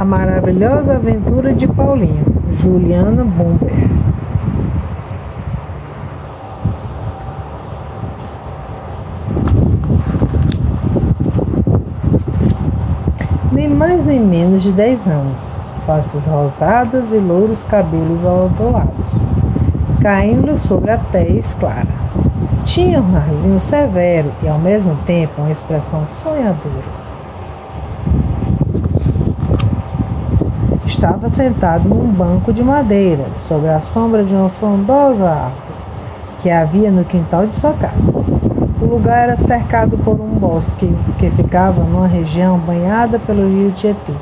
A Maravilhosa Aventura de Paulinho, Juliana Bumper. Nem mais nem menos de 10 anos, faces rosadas e louros cabelos ondulados, caindo sobre a tez clara. Tinha um narzinho severo e, ao mesmo tempo, uma expressão sonhadora. Estava sentado num banco de madeira, sob a sombra de uma frondosa árvore que havia no quintal de sua casa. O lugar era cercado por um bosque que ficava numa região banhada pelo rio Tietê,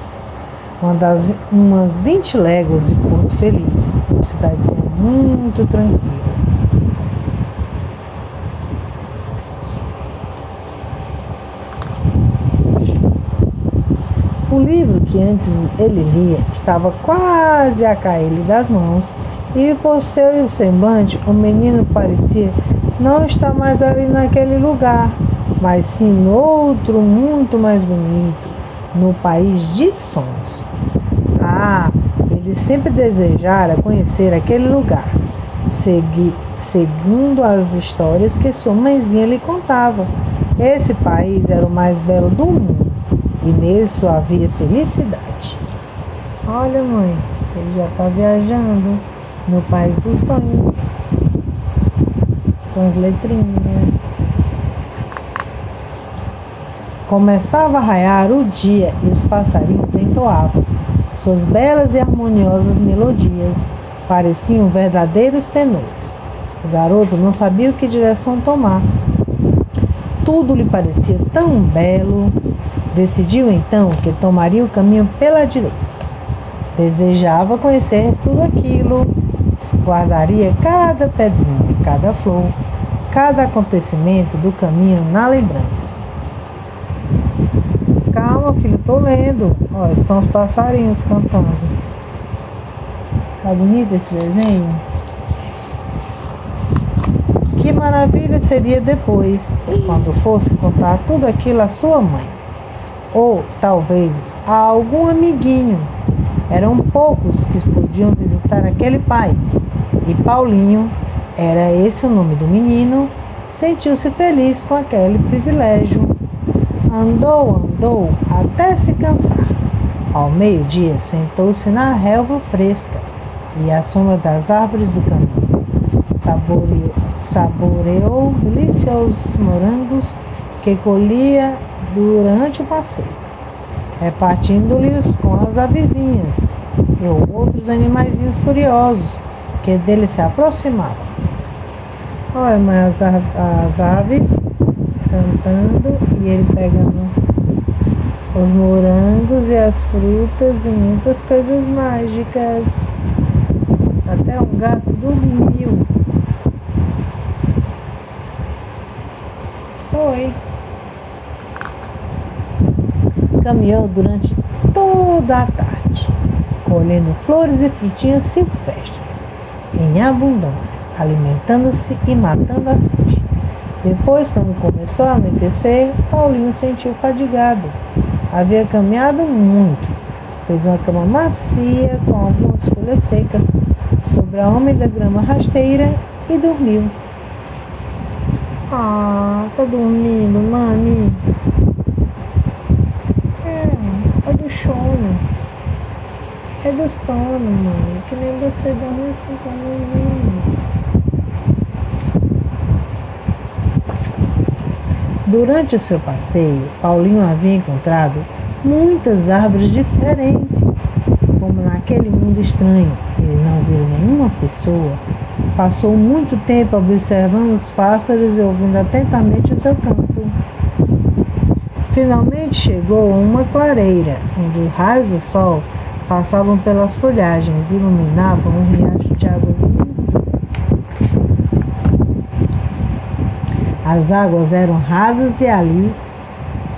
uma das, umas 20 léguas de Porto Feliz, uma cidadezinha muito tranquila. O livro que antes ele lia estava quase a cair-lhe das mãos, e por seu semblante o menino parecia não estar mais ali naquele lugar, mas sim outro muito mais bonito, no país de sons. Ah, ele sempre desejara conhecer aquele lugar, segui, segundo as histórias que sua mãezinha lhe contava. Esse país era o mais belo do mundo e nisso havia felicidade. Olha, mãe, ele já está viajando no país dos sonhos, com as letrinhas. Começava a raiar o dia e os passarinhos entoavam suas belas e harmoniosas melodias. Pareciam verdadeiros tenores. O garoto não sabia que direção tomar. Tudo lhe parecia tão belo, Decidiu então que tomaria o caminho pela direita. Desejava conhecer tudo aquilo, guardaria cada pedrinha, cada flor, cada acontecimento do caminho na lembrança. Calma, filho, estou lendo. Olha, são os passarinhos cantando. Tá bonito esse desenho? Que maravilha seria depois, quando fosse contar tudo aquilo à sua mãe ou talvez a algum amiguinho. Eram poucos que podiam visitar aquele país e Paulinho, era esse o nome do menino, sentiu-se feliz com aquele privilégio. Andou, andou até se cansar. Ao meio-dia, sentou-se na relva fresca e à sombra das árvores do caminho. Saboreou, saboreou deliciosos morangos que colhia durante o passeio, repartindo-lhes com as avizinhas e outros animaizinhos curiosos que dele se aproximavam. Olha, mas as, as aves cantando e ele pegando os morangos e as frutas e muitas coisas mágicas. Até um gato dormiu. Oi caminhou durante toda a tarde, colhendo flores e frutinhas silvestres, em abundância, alimentando-se e matando a sede. Depois, quando começou a anoitecer, Paulinho sentiu fadigado. Havia caminhado muito. Fez uma cama macia com algumas folhas secas sobre a úmida grama rasteira e dormiu. Ah, tá dormindo, mami? Sono. É do sono, mãe. Que nem você dorme assim também. Durante o seu passeio, Paulinho havia encontrado muitas árvores diferentes. Como naquele mundo estranho, ele não viu nenhuma pessoa. Passou muito tempo observando os pássaros e ouvindo atentamente o seu canto. Finalmente chegou a uma clareira, onde raios do sol passavam pelas folhagens e iluminavam um riacho de águas limpas. As águas eram rasas e ali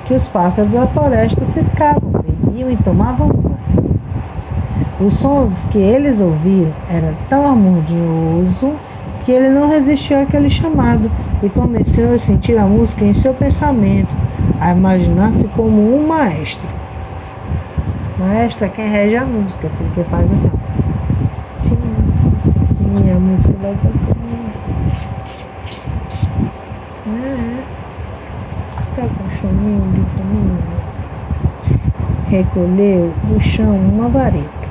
que os pássaros da floresta ciscavam, bebiam e tomavam banho. Os sons que eles ouviam eram tão harmonioso que ele não resistiu àquele chamado e começou a sentir a música em seu pensamento a imaginar-se como um maestro. Maestro é quem rege a música, porque faz assim, ó. Sim, sim, sim, a música vai tocando. É. Tá com o chuminho de caminho. Recolheu do chão uma vareta,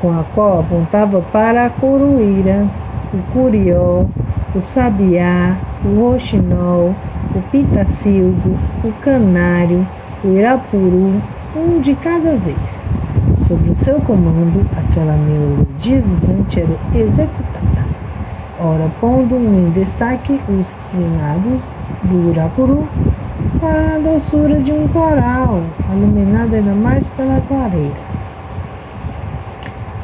com a qual apontava para a coruíra, o curió, o sabiá, o roxinol, o pitacilgo, o canário, o irapuru, um de cada vez. Sob o seu comando, aquela melodia vibrante era executada, ora pondo em destaque os trinados do irapuru para a doçura de um coral, iluminado ainda mais pela clareira.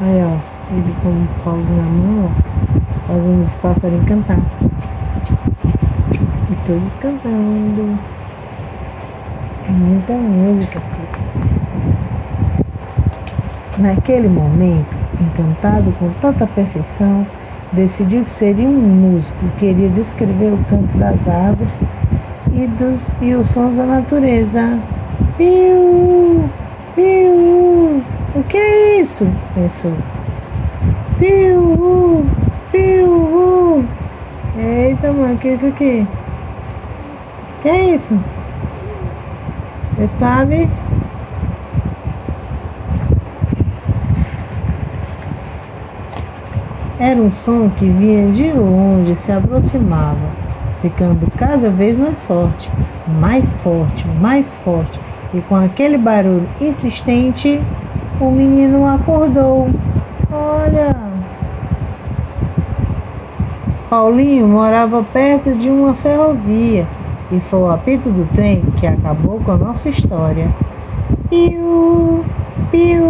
Aí, ó, ele com um pausa na mão, ó, fazendo os passarinhos cantar. E todos cantando. É muita música. Naquele momento, encantado com tanta perfeição, decidiu que seria um músico queria descrever o canto das árvores e, dos, e os sons da natureza. Piu, piu, o que é isso? pensou. Piu, piu, eita o que é isso aqui? Que é isso? Você sabe? Era um som que vinha de longe se aproximava, ficando cada vez mais forte, mais forte, mais forte. E com aquele barulho insistente, o menino acordou. Olha! Paulinho morava perto de uma ferrovia e foi o apito do trem que acabou com a nossa história. Piu, piu.